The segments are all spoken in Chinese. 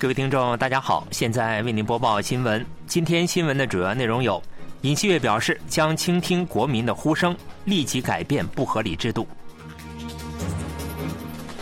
各位听众，大家好，现在为您播报新闻。今天新闻的主要内容有：尹锡悦表示将倾听国民的呼声，立即改变不合理制度；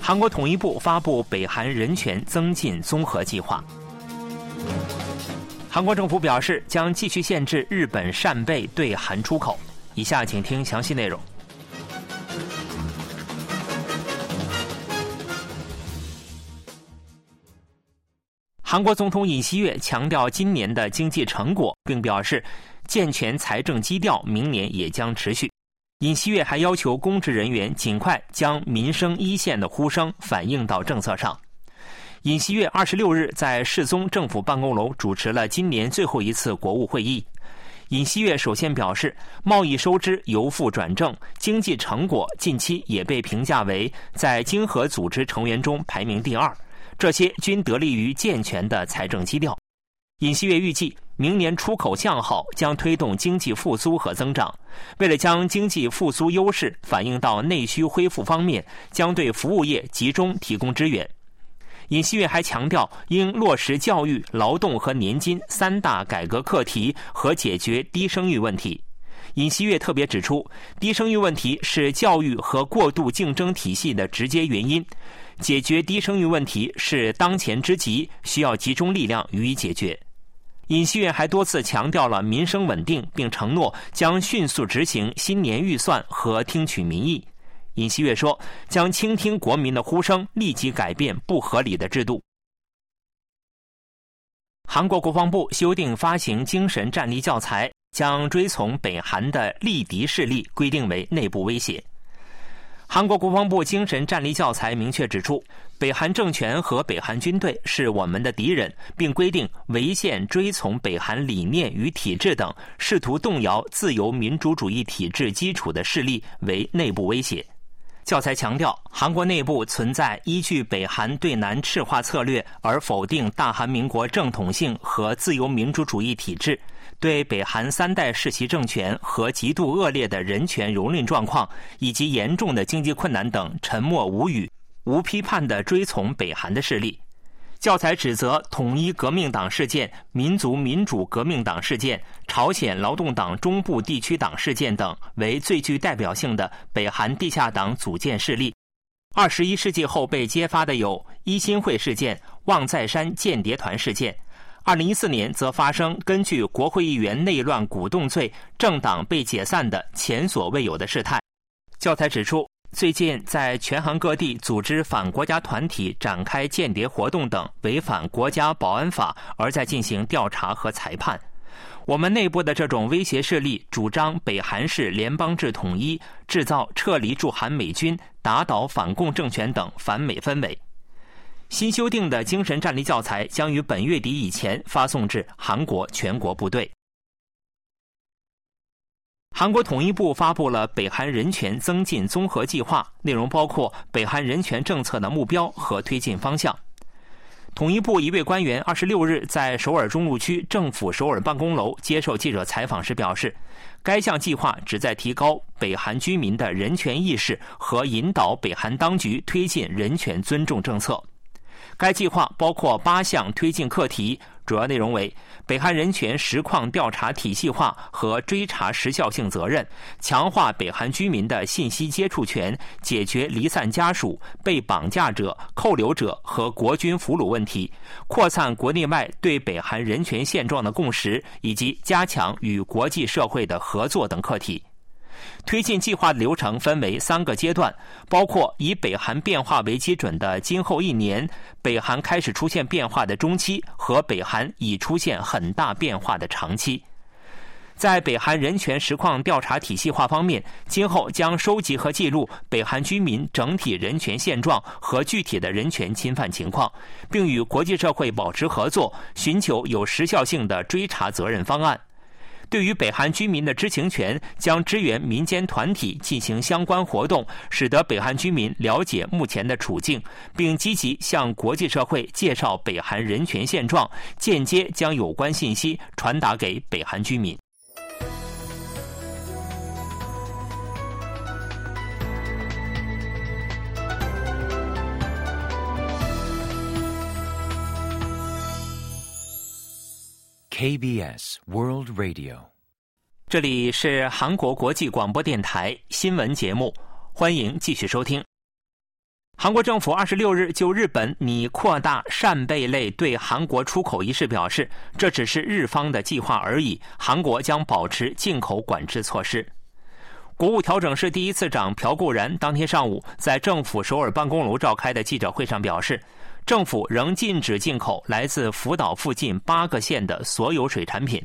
韩国统一部发布北韩人权增进综合计划；韩国政府表示将继续限制日本扇贝对韩出口。以下请听详细内容。韩国总统尹锡悦强调今年的经济成果，并表示健全财政基调明年也将持续。尹锡悦还要求公职人员尽快将民生一线的呼声反映到政策上。尹锡悦二十六日在世宗政府办公楼主持了今年最后一次国务会议。尹锡悦首先表示，贸易收支由负转正，经济成果近期也被评价为在经合组织成员中排名第二。这些均得力于健全的财政基调。尹锡悦预计，明年出口向好将推动经济复苏和增长。为了将经济复苏优势反映到内需恢复方面，将对服务业集中提供支援。尹锡悦还强调，应落实教育、劳动和年金三大改革课题和解决低生育问题。尹锡悦特别指出，低生育问题是教育和过度竞争体系的直接原因。解决低生育问题是当前之急，需要集中力量予以解决。尹锡悦还多次强调了民生稳定，并承诺将迅速执行新年预算和听取民意。尹锡悦说，将倾听国民的呼声，立即改变不合理的制度。韩国国防部修订发行精神战力教材，将追从北韩的力敌势力规定为内部威胁。韩国国防部精神战力教材明确指出，北韩政权和北韩军队是我们的敌人，并规定违宪追从北韩理念与体制等试图动摇自由民主主义体制基础的势力为内部威胁。教材强调，韩国内部存在依据北韩对南赤化策略而否定大韩民国正统性和自由民主主义体制。对北韩三代世袭政权和极度恶劣的人权蹂躏状况，以及严重的经济困难等沉默无语、无批判的追从北韩的势力。教材指责统一革命党事件、民族民主革命党事件、朝鲜劳动党中部地区党事件等为最具代表性的北韩地下党组建势力。二十一世纪后被揭发的有一新会事件、望在山间谍团事件。二零一四年则发生根据国会议员内乱鼓动罪，政党被解散的前所未有的事态。教材指出，最近在全韩各地组织反国家团体展开间谍活动等违反国家保安法，而在进行调查和裁判。我们内部的这种威胁势力主张北韩式联邦制统一，制造撤离驻韩美军、打倒反共政权等反美氛围。新修订的精神战力教材将于本月底以前发送至韩国全国部队。韩国统一部发布了北韩人权增进综合计划，内容包括北韩人权政策的目标和推进方向。统一部一位官员二十六日在首尔中路区政府首尔办公楼接受记者采访时表示，该项计划旨在提高北韩居民的人权意识和引导北韩当局推进人权尊重政策。该计划包括八项推进课题，主要内容为北韩人权实况调查体系化和追查时效性责任，强化北韩居民的信息接触权，解决离散家属、被绑架者、扣留者和国军俘虏问题，扩散国内外对北韩人权现状的共识，以及加强与国际社会的合作等课题。推进计划的流程分为三个阶段，包括以北韩变化为基准的今后一年、北韩开始出现变化的中期和北韩已出现很大变化的长期。在北韩人权实况调查体系化方面，今后将收集和记录北韩居民整体人权现状和具体的人权侵犯情况，并与国际社会保持合作，寻求有时效性的追查责任方案。对于北韩居民的知情权，将支援民间团体进行相关活动，使得北韩居民了解目前的处境，并积极向国际社会介绍北韩人权现状，间接将有关信息传达给北韩居民。KBS World Radio，这里是韩国国际广播电台新闻节目，欢迎继续收听。韩国政府二十六日就日本拟扩大扇贝类对韩国出口一事表示，这只是日方的计划而已，韩国将保持进口管制措施。国务调整室第一次长朴固然当天上午在政府首尔办公楼召开的记者会上表示，政府仍禁止进口来自福岛附近八个县的所有水产品。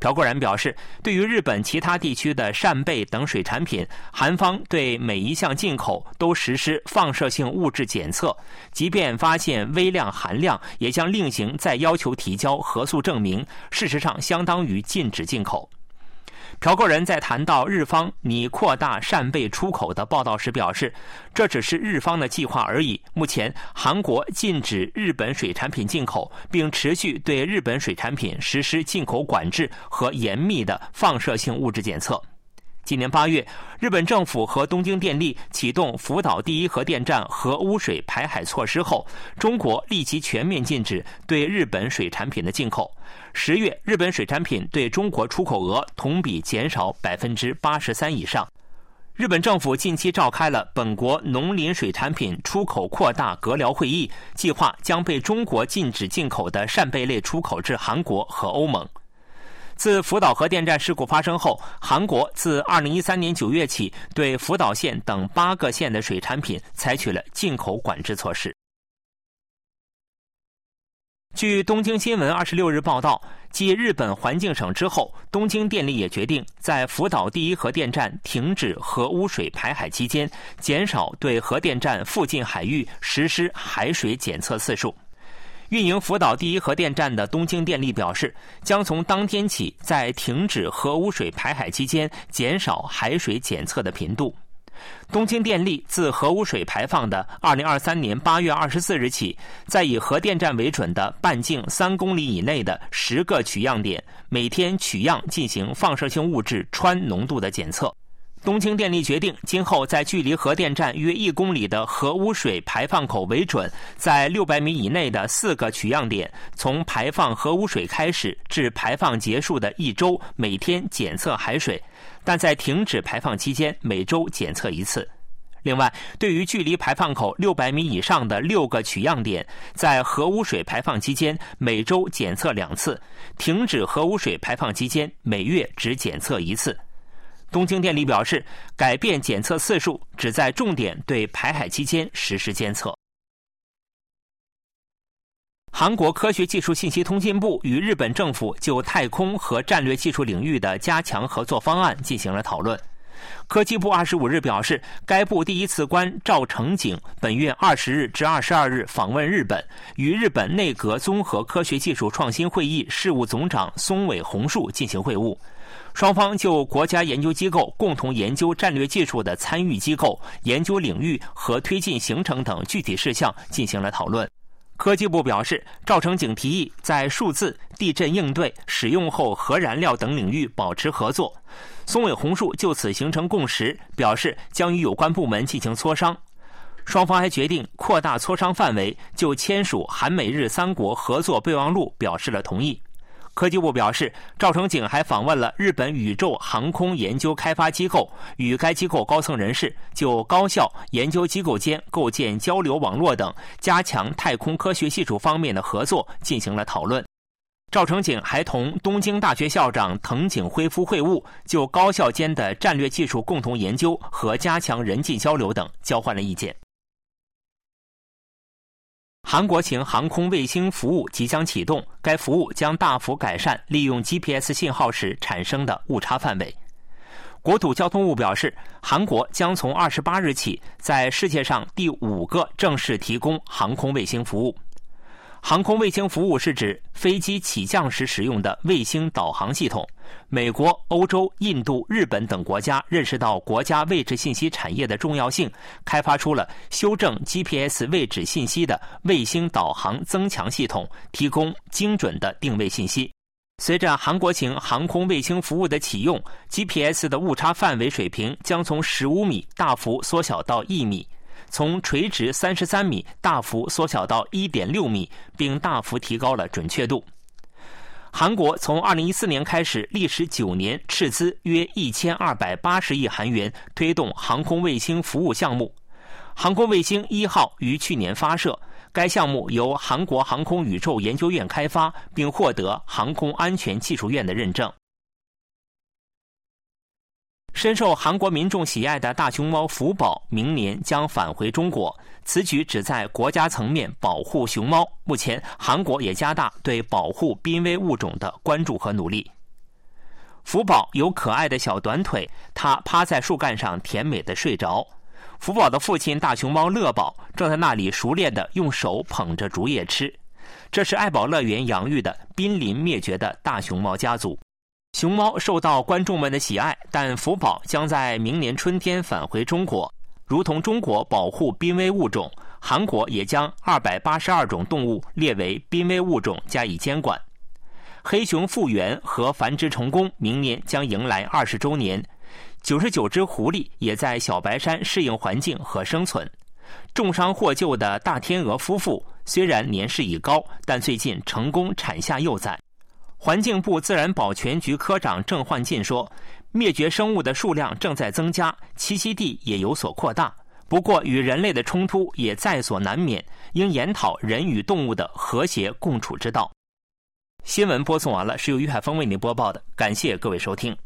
朴国然表示，对于日本其他地区的扇贝等水产品，韩方对每一项进口都实施放射性物质检测，即便发现微量含量，也将另行再要求提交核素证明。事实上，相当于禁止进口。朴国人在谈到日方拟扩大扇贝出口的报道时表示，这只是日方的计划而已。目前，韩国禁止日本水产品进口，并持续对日本水产品实施进口管制和严密的放射性物质检测。今年八月，日本政府和东京电力启动福岛第一核电站核污水排海措施后，中国立即全面禁止对日本水产品的进口。十月，日本水产品对中国出口额同比减少百分之八十三以上。日本政府近期召开了本国农林水产品出口扩大阁僚会议，计划将被中国禁止进口的扇贝类出口至韩国和欧盟。自福岛核电站事故发生后，韩国自2013年9月起对福岛县等八个县的水产品采取了进口管制措施。据东京新闻26日报道，继日本环境省之后，东京电力也决定在福岛第一核电站停止核污水排海期间，减少对核电站附近海域实施海水检测次数。运营福岛第一核电站的东京电力表示，将从当天起在停止核污水排海期间减少海水检测的频度。东京电力自核污水排放的2023年8月24日起，在以核电站为准的半径三公里以内的十个取样点，每天取样进行放射性物质氚浓度的检测。东京电力决定，今后在距离核电站约一公里的核污水排放口为准，在六百米以内的四个取样点，从排放核污水开始至排放结束的一周，每天检测海水；但在停止排放期间，每周检测一次。另外，对于距离排放口六百米以上的六个取样点，在核污水排放期间，每周检测两次；停止核污水排放期间，每月只检测一次。东京电力表示，改变检测次数，只在重点对排海期间实施监测。韩国科学技术信息通信部与日本政府就太空和战略技术领域的加强合作方案进行了讨论。科技部二十五日表示，该部第一次官赵成景本月二十日至二十二日访问日本，与日本内阁综合科学技术创新会议事务总长松尾宏树进行会晤。双方就国家研究机构共同研究战略技术的参与机构、研究领域和推进行程等具体事项进行了讨论。科技部表示，赵成景提议在数字、地震应对、使用后核燃料等领域保持合作。松尾宏树就此形成共识，表示将与有关部门进行磋商。双方还决定扩大磋商范围，就签署韩美日三国合作备忘录表示了同意。科技部表示，赵成景还访问了日本宇宙航空研究开发机构，与该机构高层人士就高校、研究机构间构建交流网络等加强太空科学技术方面的合作进行了讨论。赵成景还同东京大学校长藤井辉夫会晤，就高校间的战略技术共同研究和加强人际交流等交换了意见。韩国行航空卫星服务即将启动，该服务将大幅改善利用 GPS 信号时产生的误差范围。国土交通部表示，韩国将从二十八日起在世界上第五个正式提供航空卫星服务。航空卫星服务是指飞机起降时使用的卫星导航系统。美国、欧洲、印度、日本等国家认识到国家位置信息产业的重要性，开发出了修正 GPS 位置信息的卫星导航增强系统，提供精准的定位信息。随着韩国型航空卫星服务的启用，GPS 的误差范围水平将从十五米大幅缩小到一米。从垂直三十三米大幅缩小到一点六米，并大幅提高了准确度。韩国从二零一四年开始，历时九年，斥资约一千二百八十亿韩元推动航空卫星服务项目。航空卫星一号于去年发射，该项目由韩国航空宇宙研究院开发，并获得航空安全技术院的认证。深受韩国民众喜爱的大熊猫福宝明年将返回中国。此举旨在国家层面保护熊猫。目前，韩国也加大对保护濒危物种的关注和努力。福宝有可爱的小短腿，它趴在树干上甜美的睡着。福宝的父亲大熊猫乐宝正在那里熟练的用手捧着竹叶吃。这是爱宝乐园养育的濒临灭绝的大熊猫家族。熊猫受到观众们的喜爱，但福宝将在明年春天返回中国。如同中国保护濒危物种，韩国也将二百八十二种动物列为濒危物种加以监管。黑熊复原和繁殖成功，明年将迎来二十周年。九十九只狐狸也在小白山适应环境和生存。重伤获救的大天鹅夫妇虽然年事已高，但最近成功产下幼崽。环境部自然保全局科长郑焕进说：“灭绝生物的数量正在增加，栖息地也有所扩大。不过，与人类的冲突也在所难免，应研讨人与动物的和谐共处之道。”新闻播送完了，是由于海峰为您播报的，感谢各位收听。